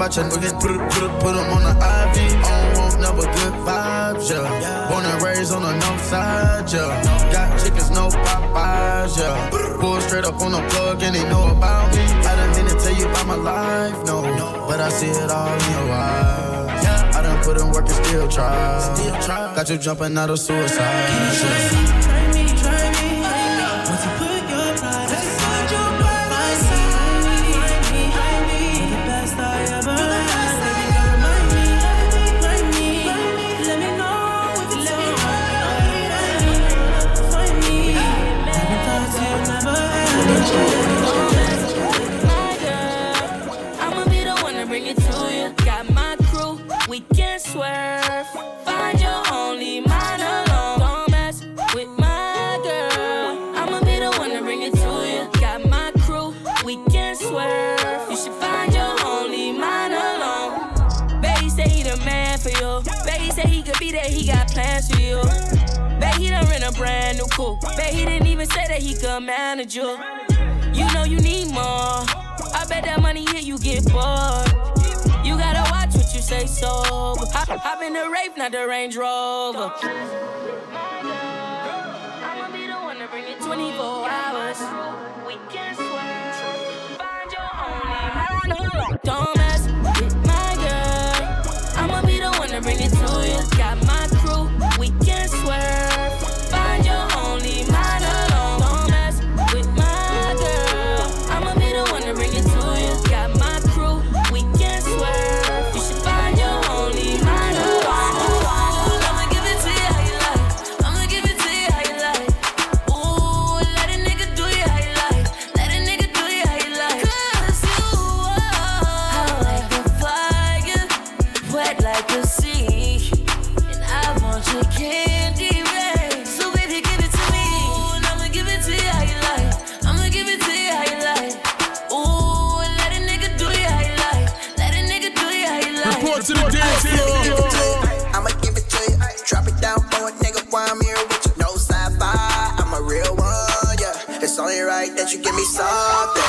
about your niggas. Put them on the IV. I don't want number good vibes, yeah. Born and raised on the north side, yeah. Got chickens, no Popeyes, yeah. Pull straight up on the plug and they know about me. I done didn't tell you about my life, no. But I see it all in your eyes. I done put in work and still try. Got you jumping out of suicide. yeah. like that you give me something.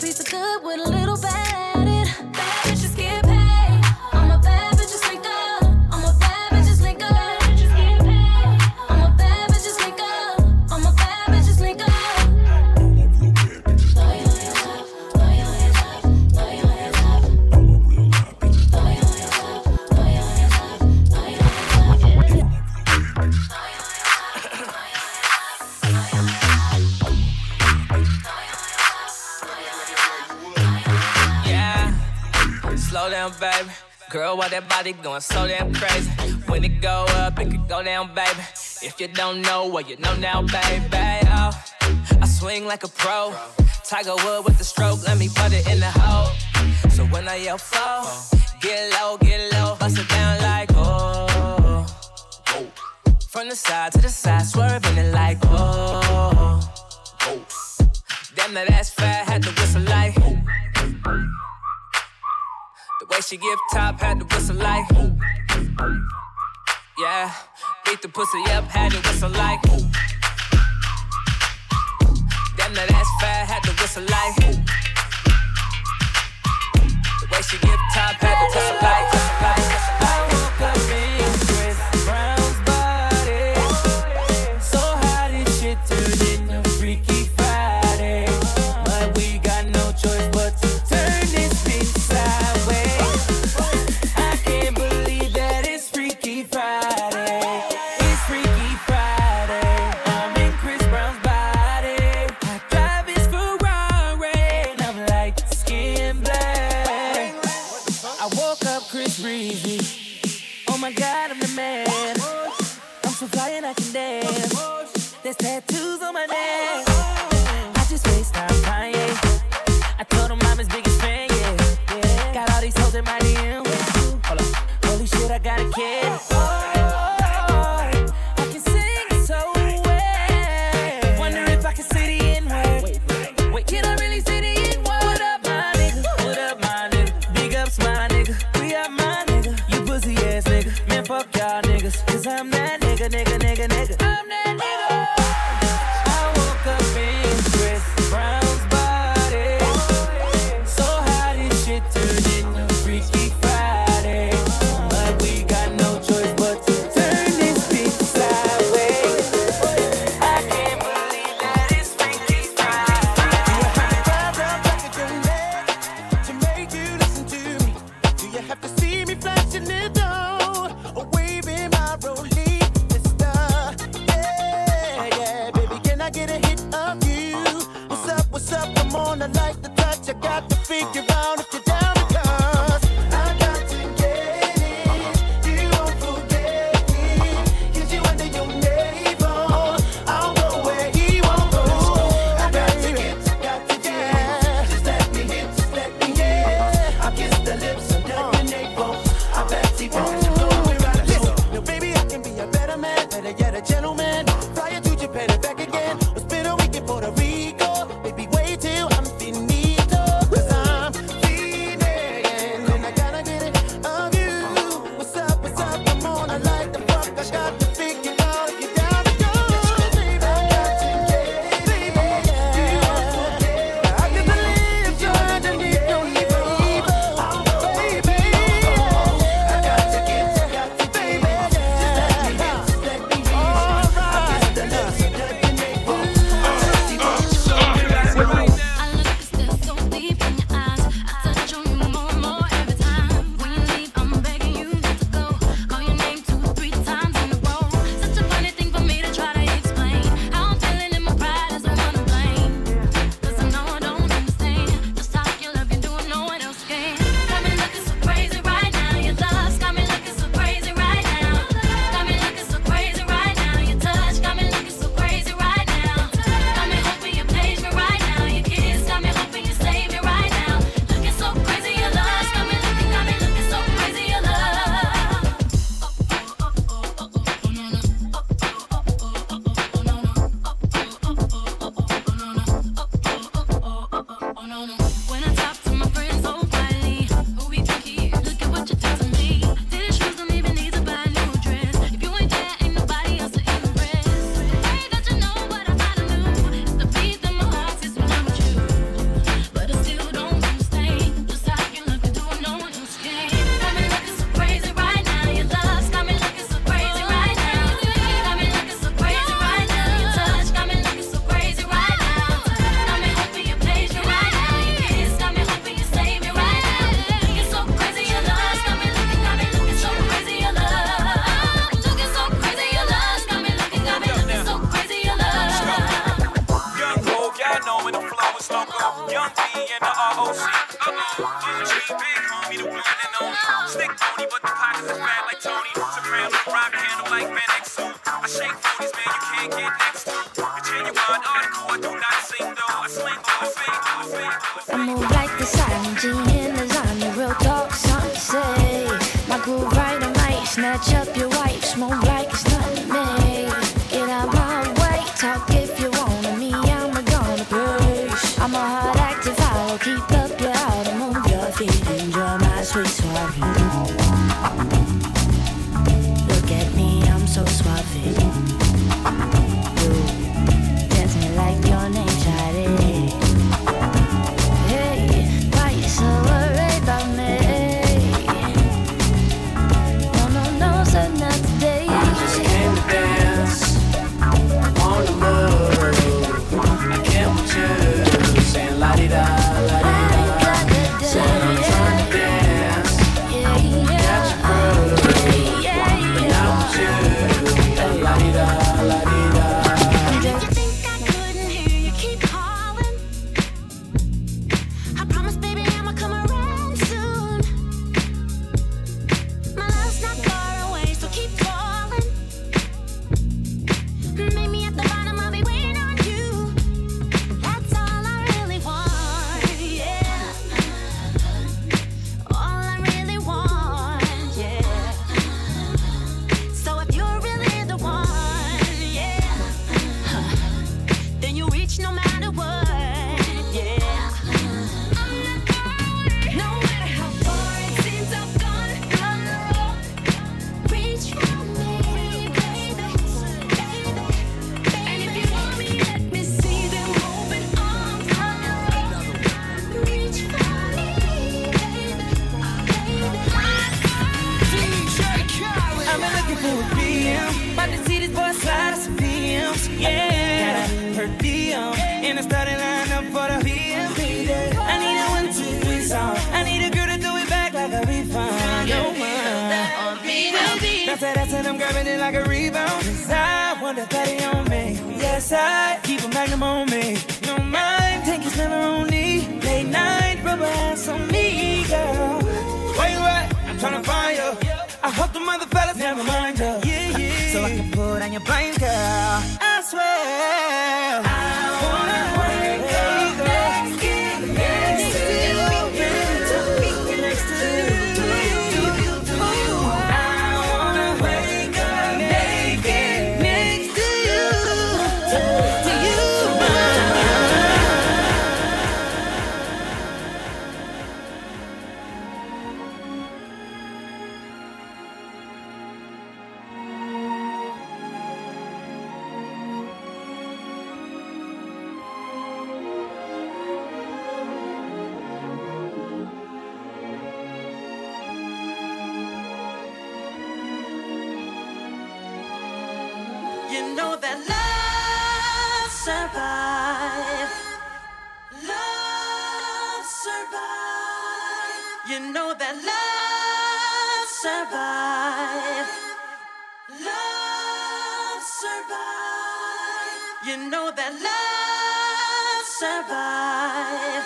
piece of good with a little that body going so damn crazy. When it go up, it could go down, baby. If you don't know, well, you know now, baby. Oh, I swing like a pro. Tiger Wood with the stroke, let me put it in the hole. So when I yell fall, get low, get low, bust it down like oh. From the side to the side, swerving it like oh. Damn, that ass fat, had to whistle like. Oh. Way she give top, had to whistle like. Yeah, beat the pussy up, had to whistle like. Damn, that ass fat, had to whistle like. The way she give top, had to whistle like. Whistle like, whistle like. second day. I move like the write this. for a PM. About to see these boys slide some DMs. Yeah, her DM. in the starting lining up for the PM. I need a one, two, three song. I need a girl to do it back like a refund. No one. That's that ass and I'm grabbing it like a rebound. Cause I want that body on me. Yes, I keep a magnum on me. No mind, take his never on me. Late night, rubber ass on me, girl. Where you at? I'm trying to find you. Hope the mother fellas never mind her. Yeah, yeah. So I can put on your blind, girl. I swear. I wanna wake up. Love survive. You know that love survive.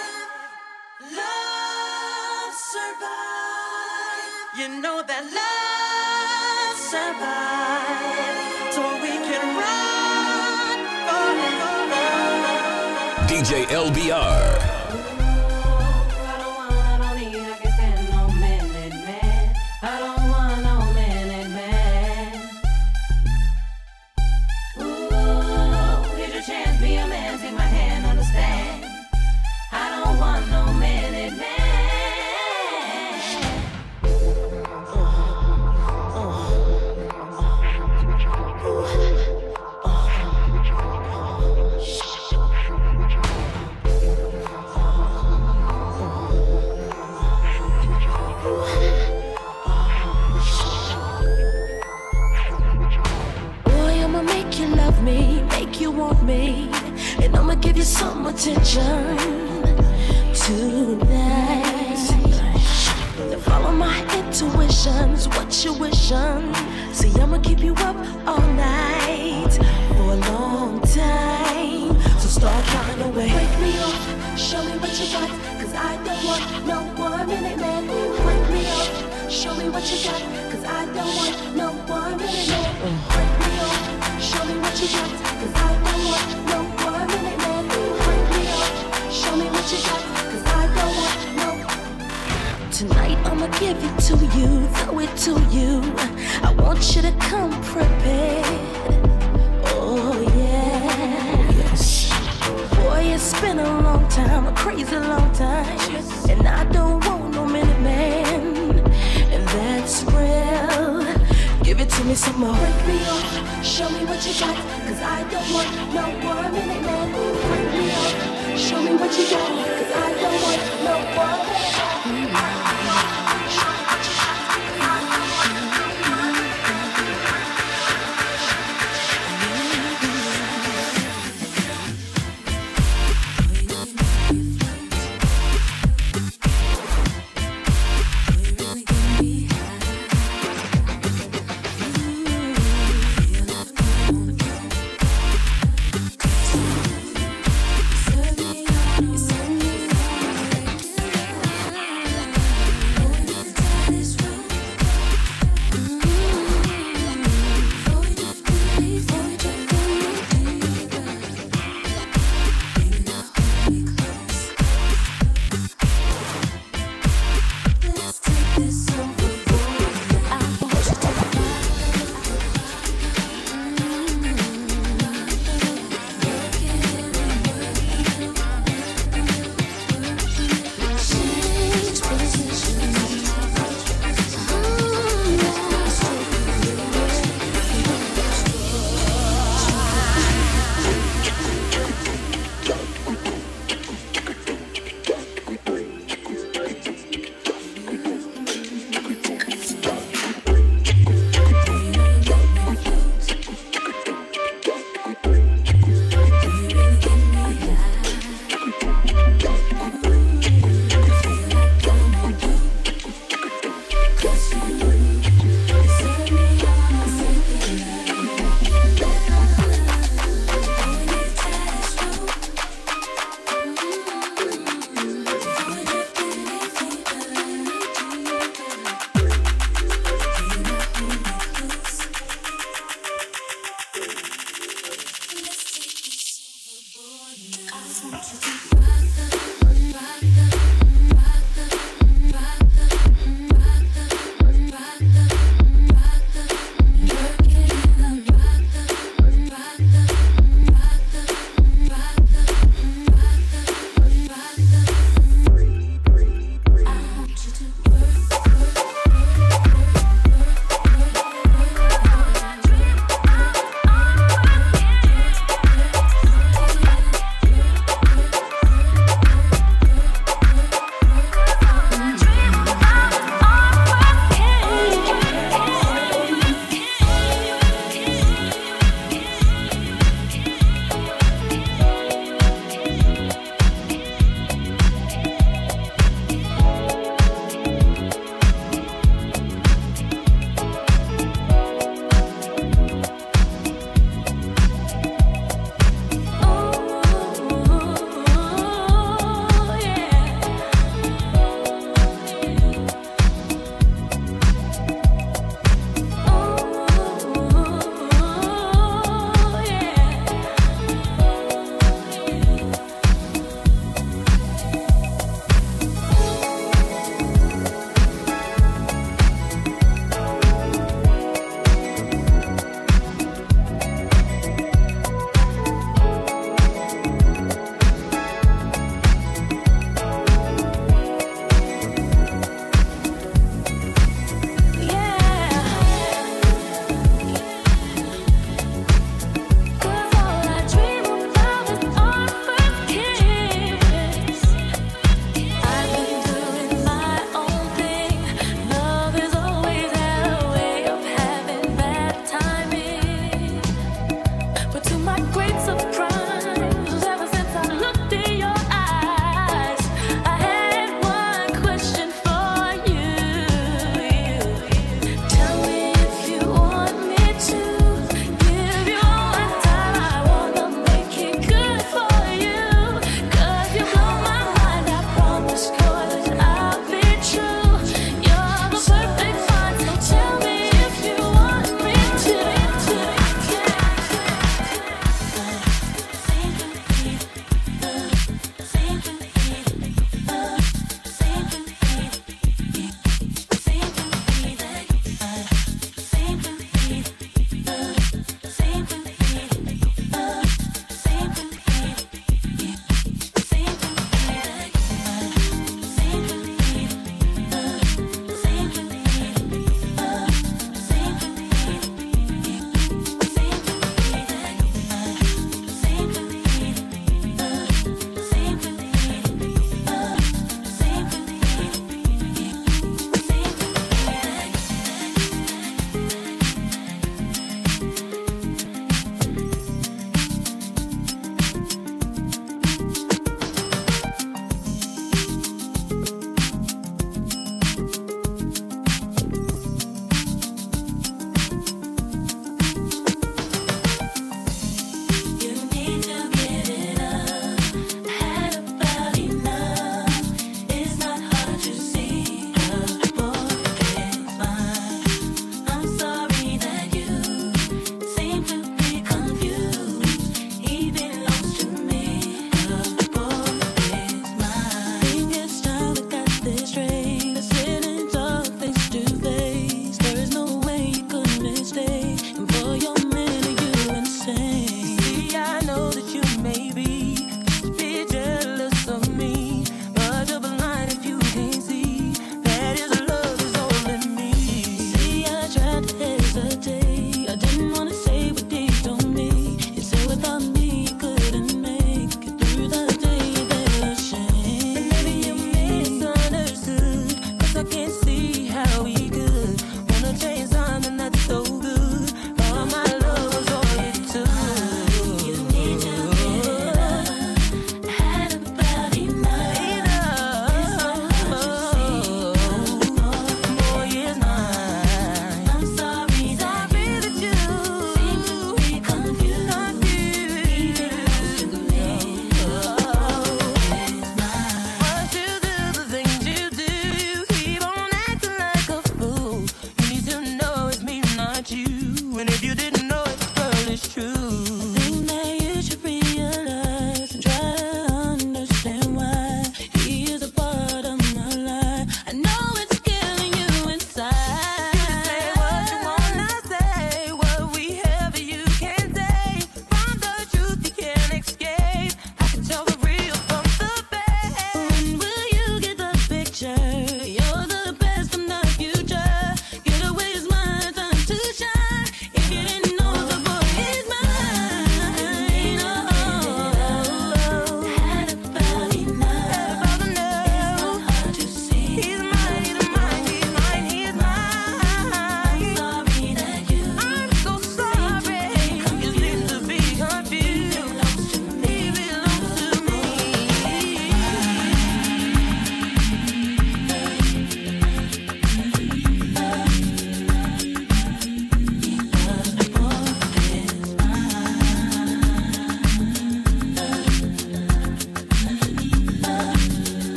Love survive. You know that love survive. So we can run. DJ LBR.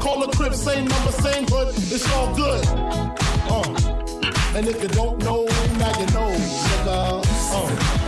Call a crib, same number, same hood. It's all good. Uh. And if you don't know, now you know, nigga. Uh.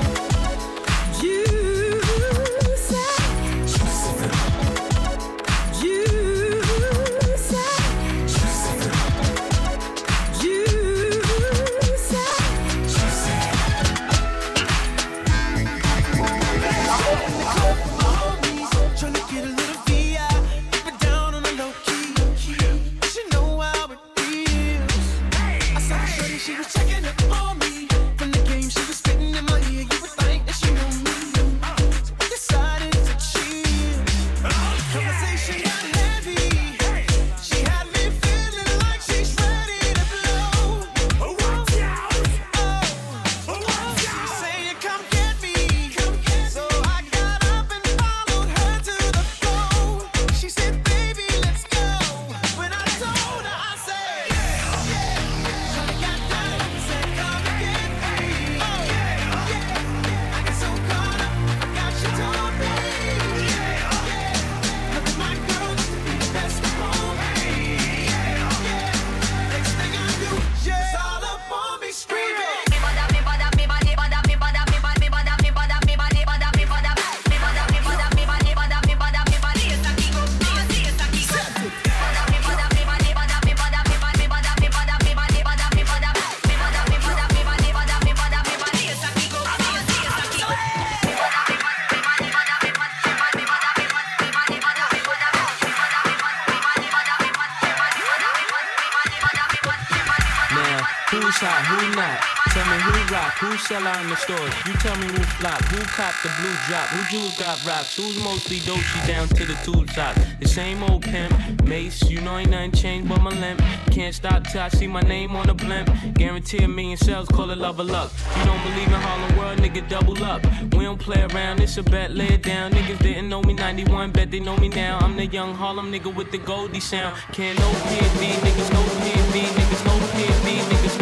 sell out in the stores? You tell me who flop, who cop the blue drop, who jewels got rocks, who's mostly doshi down to the tool top. The same old pimp, Mase, you know ain't nothing changed but my limp. Can't stop till I see my name on the blimp. Guarantee a million sales, call it love or luck. You don't believe in Harlem World, nigga, double up. We don't play around, it's a bet, lay it down. Niggas didn't know me 91, bet they know me now. I'm the young Harlem nigga with the Goldie sound. Can't no PhD, niggas no PhD, niggas no PhD, niggas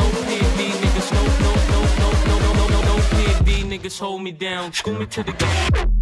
These niggas hold me down. School me to the game.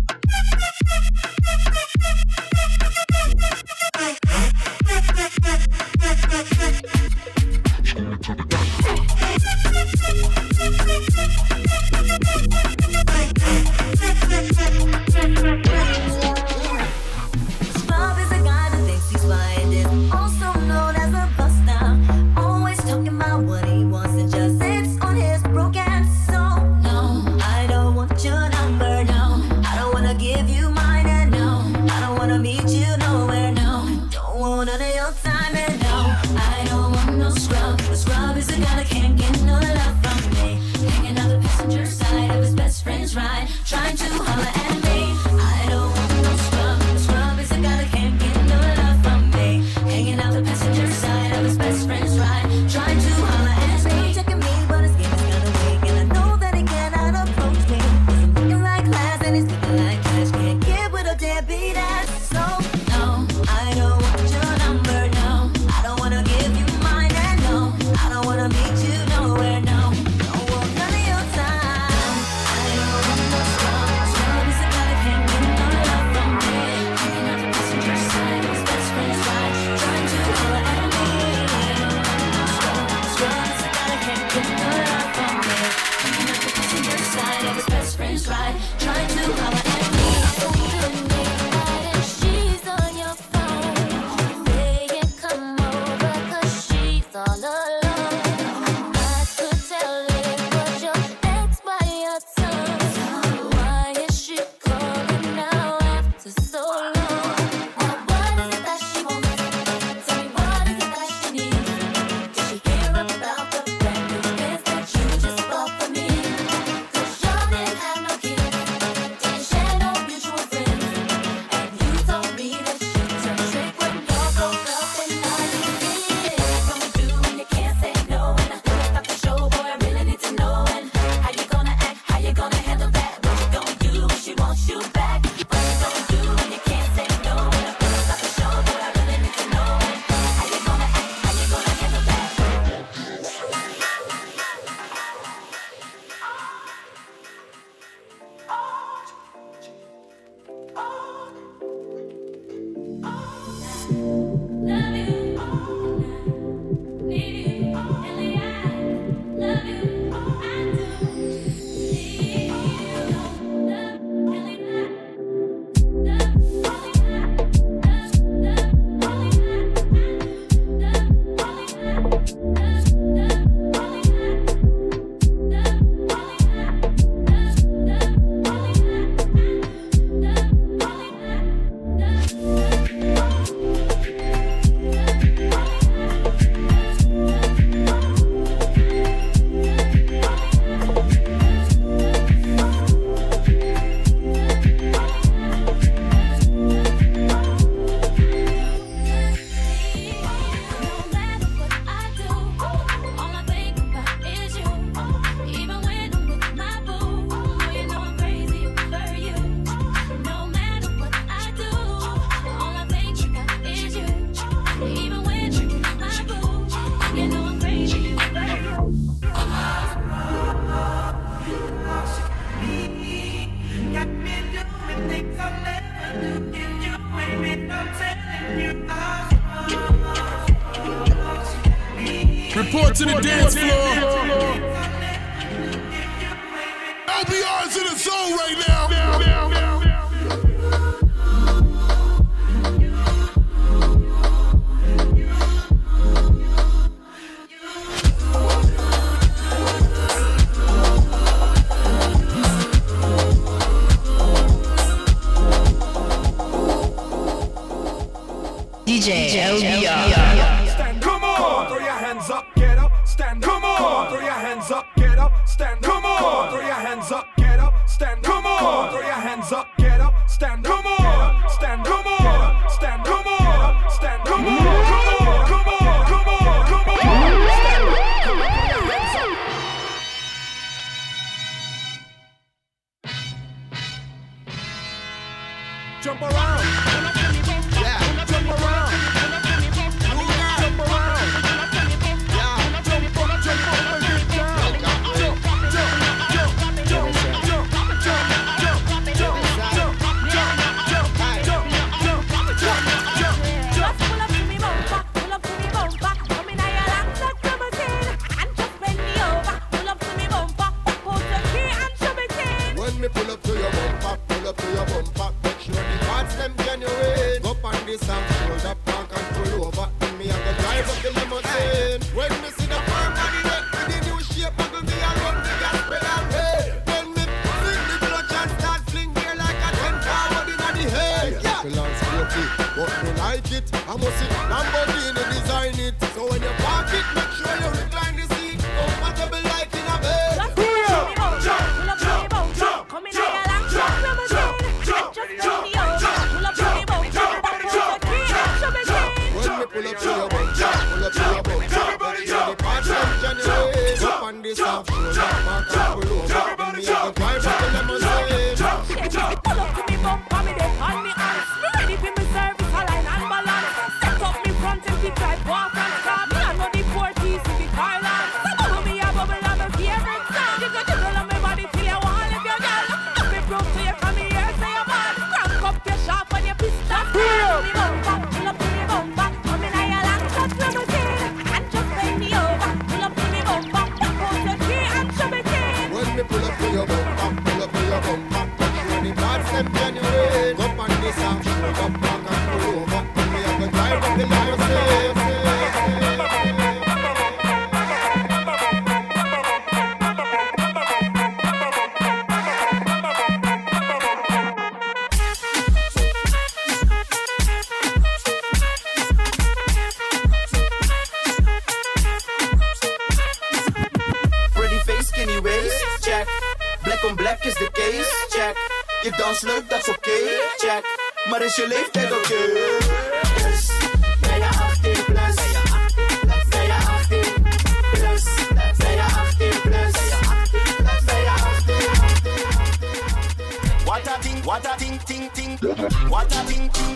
me pull up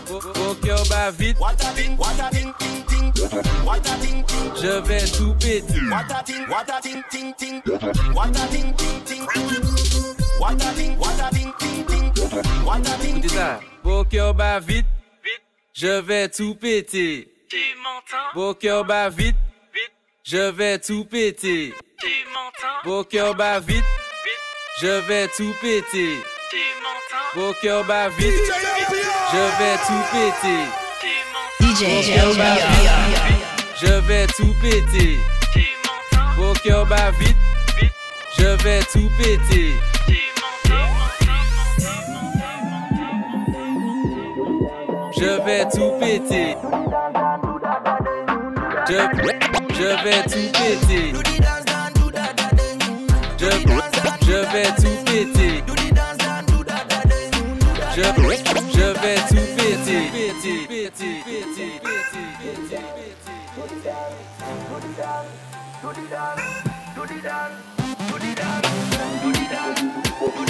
Faut bat vite. Je vais tout péter. Bah, vite. Je vais tout péter. Tu m'entends? Bat vite. Je vais tout péter. Tu m'entends? Bah, vite. Je vais tout péter. Tu m'entends? Je vais tout péter. DJ Je vais tout péter. Mon cœur bat vite. Je vais tout péter. Je vais tout péter. Je, je vais tout péter. Je, je vais tout péter. 오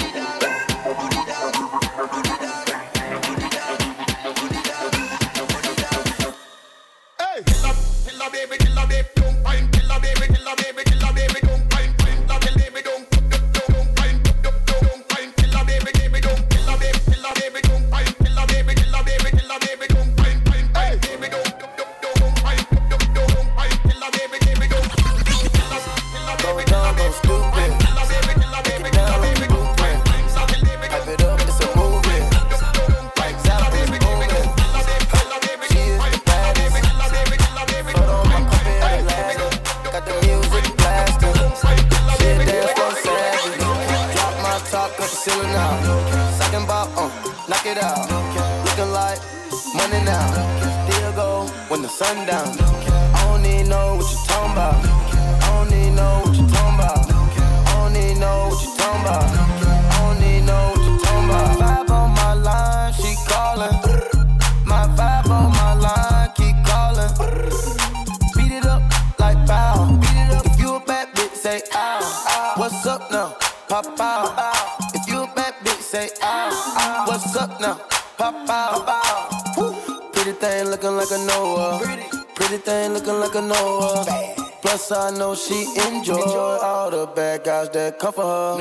she enjoy all the bad guys that come for her.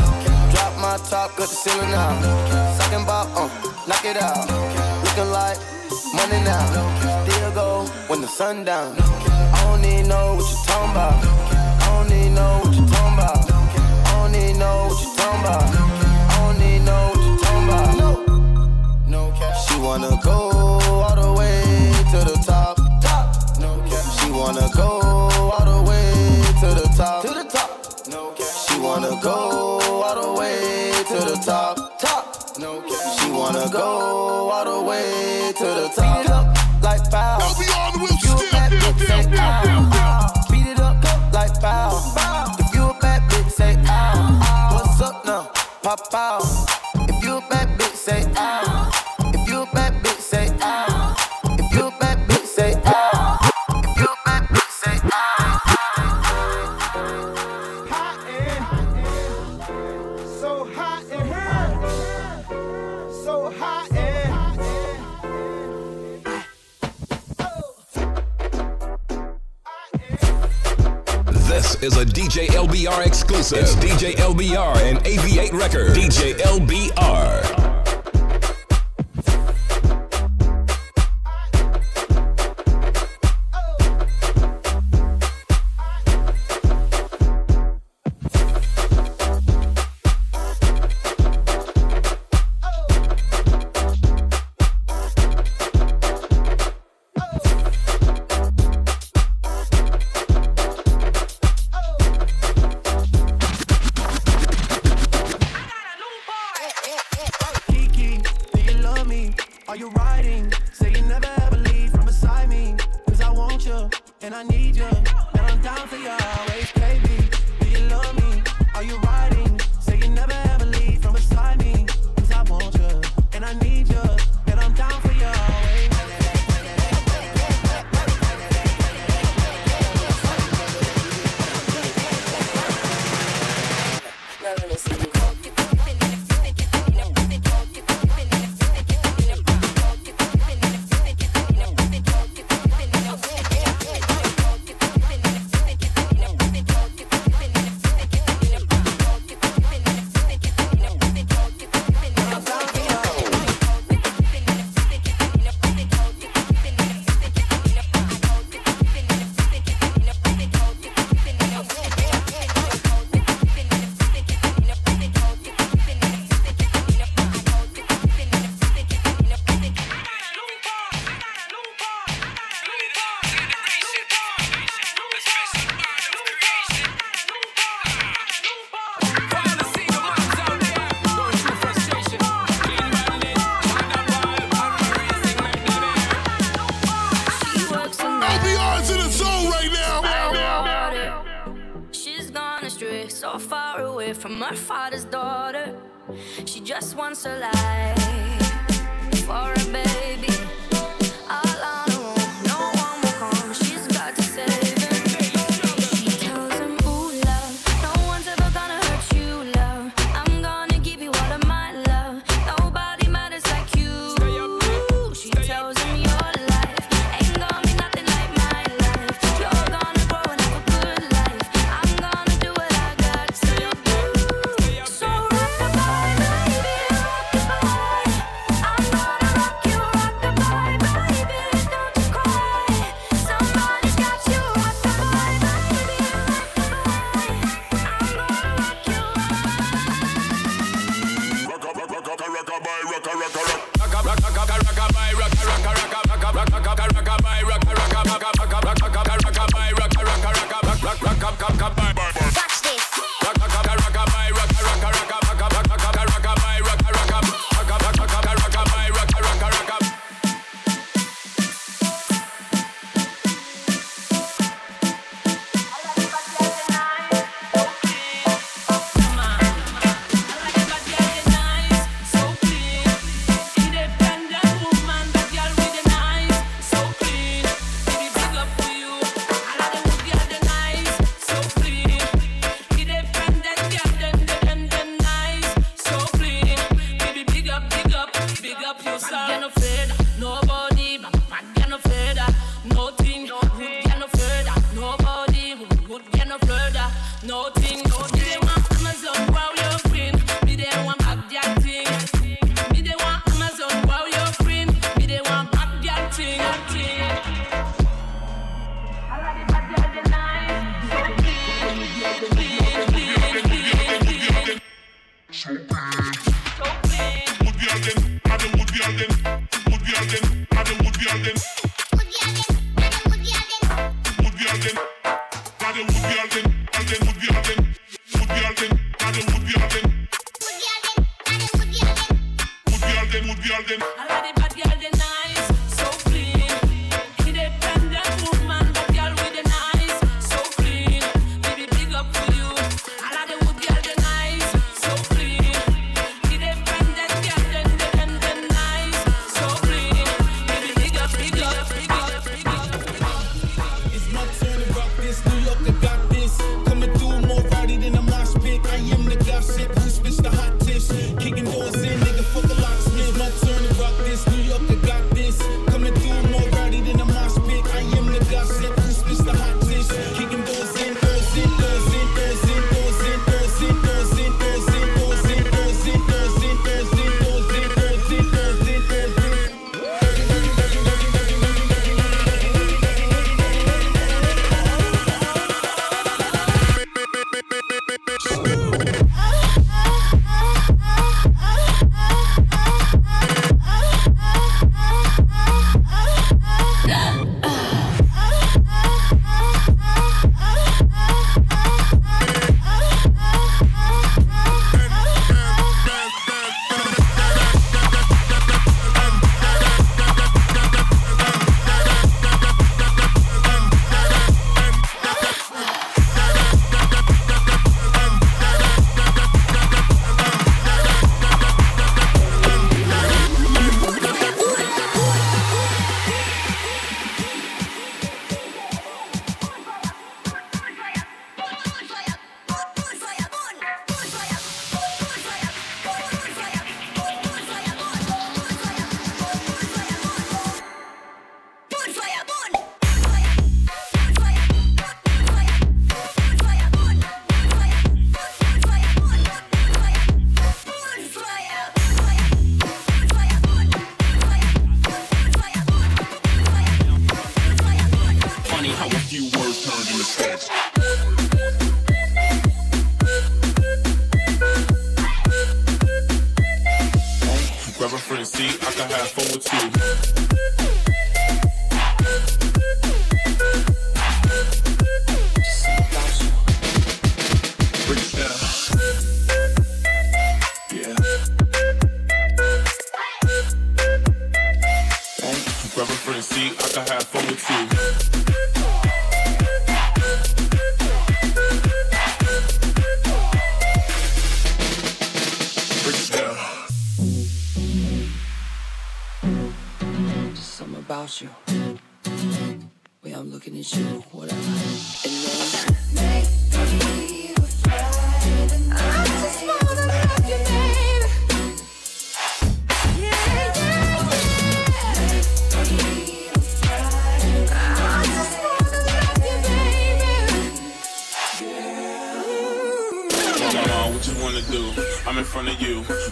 Drop my top, cut the ceiling now. Sucking bop, uh, knock it out. Looking like money now. Still go when the sun down. I don't even know what you're. I don't know what you talking about. I don't know what you. I don't know what you. No, no She wanna go all the way to the top. Top. No She wanna go. top. Top. No cap. She wanna go all the way to the top. Beat it Up like bow. I'll on the wheel. You still, a still, still, still, still, still. Beat it up, up like bow. If you a bad bitch, say ow. ow. What's up now? Pop out. Is a DJ LBR exclusive. It's DJ LBR and AV8 Records. DJ LBR. My father's daughter. She just wants a life.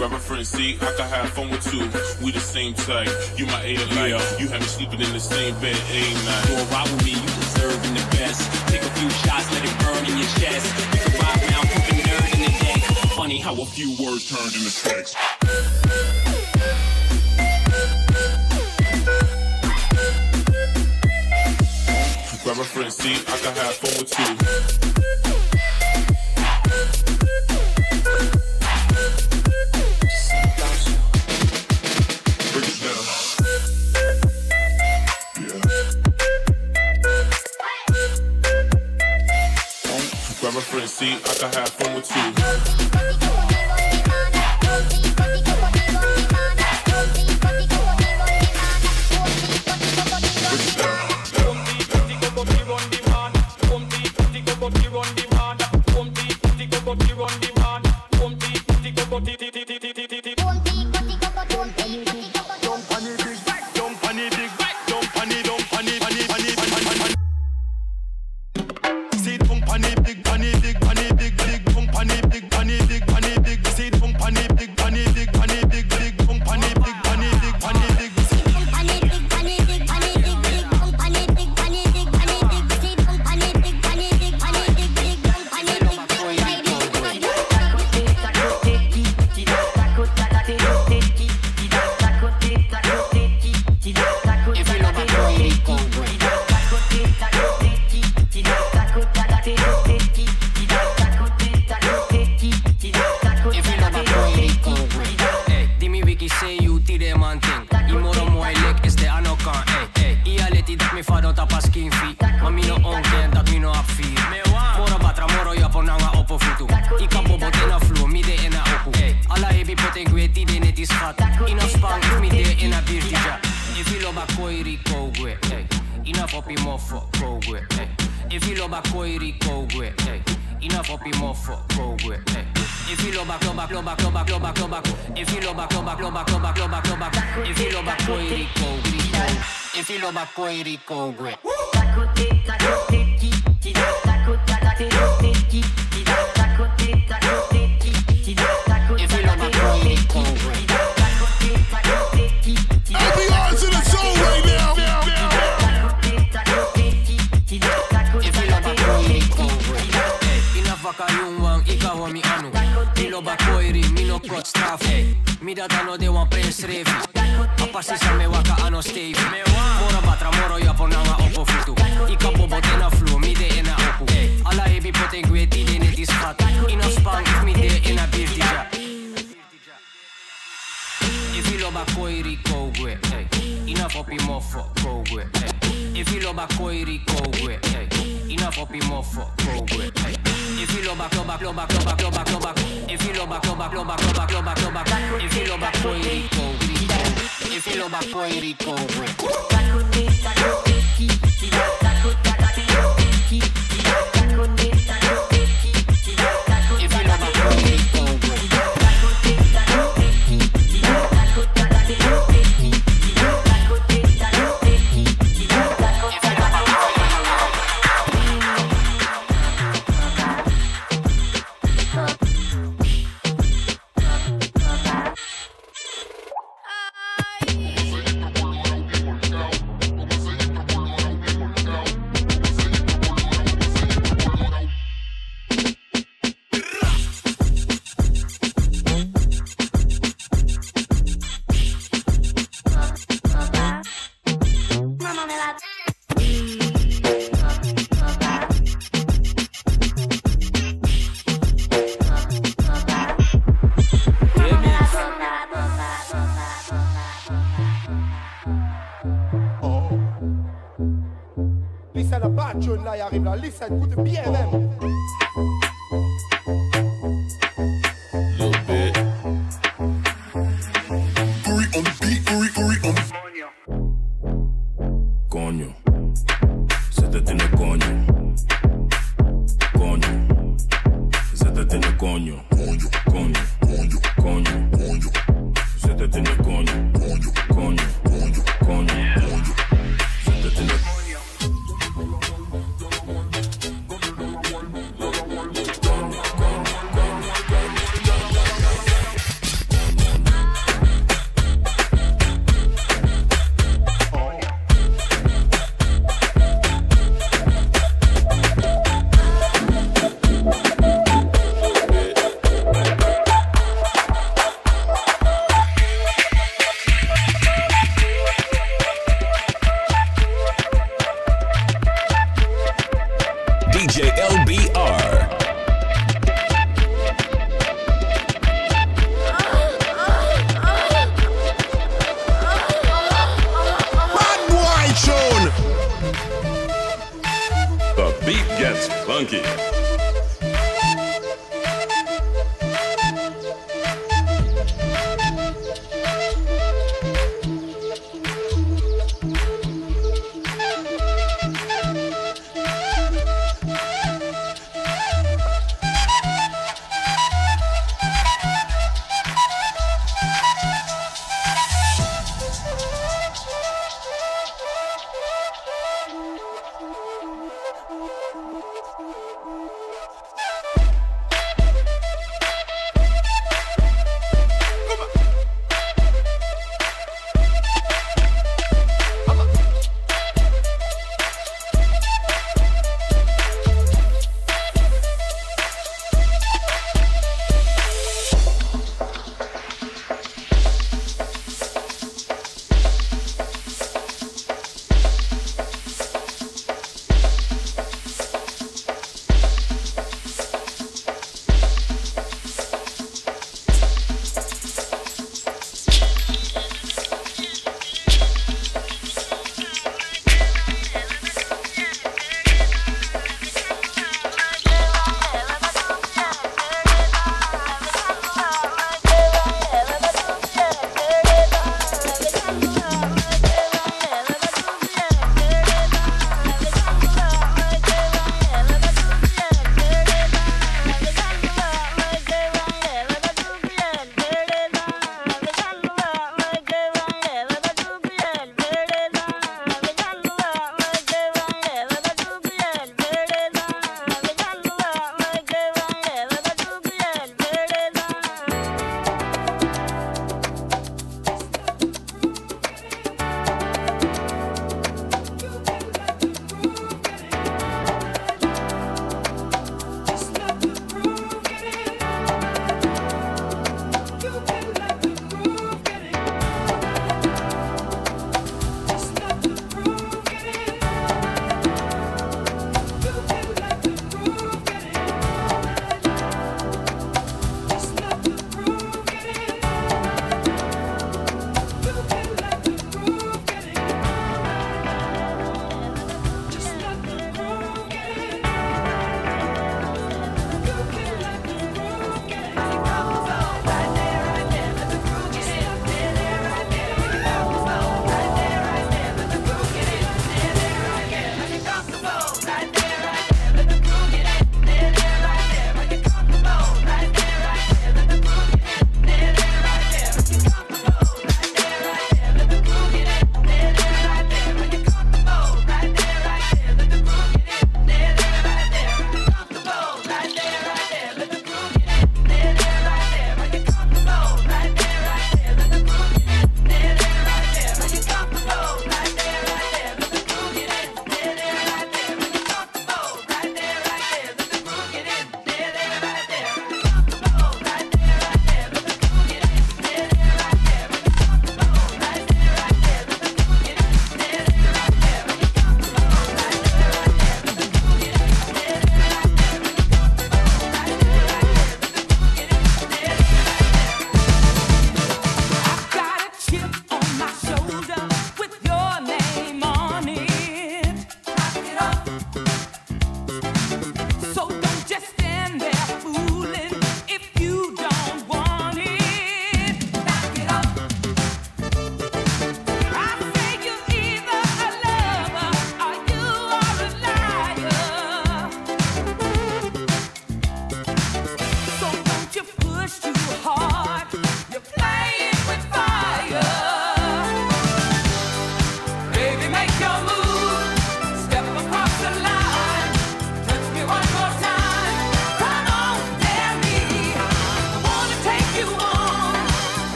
Grab a friend, see, I can have fun with you. We the same type. You my A light. Yeah. You have me sleeping in the same bed, ain't night. Go ride with me, you deserve the best. Take a few shots, let it burn in your chest. You can ride now, the nerd in the deck. Funny how a few words turned into sex. Grab a friend, see, I can have fun with you. see, I can have fun with you. Schat Ina spang if mi de ena bir dija If you loba koiri kogwe ey. Enough up him off kogwe ey. If you loba koiri kogwe ey. Enough up him off kogwe ey. If you loba loba loba loba loba loba If you loba loba loba loba loba loba If you loba koiri kogwe If you loba koiri kogwe If you loba koiri kogwe LBR's Ina faka yung wang ikaw mi anu Ilo ba koiri, mi no kot staff. Mi da dano de wan prince revi Apa si sa me waka ano stave Mora batra moro ya po nanga opo futu. Ika bobo tena flu, mi de ena opu Ala ebi poten gwe ti de ne dispat Ina spang if mi de ena bir dija. If you loba koiri kogwe, ey. Enough up him off kogwe, ey. If you loba koiri kogwe, ey. Enough up him off kogwe, ey. If you loba loba loba loba loba loba If you loba loba loba loba loba If you loba koiri kogwe If you loba koiri kogwe If funky.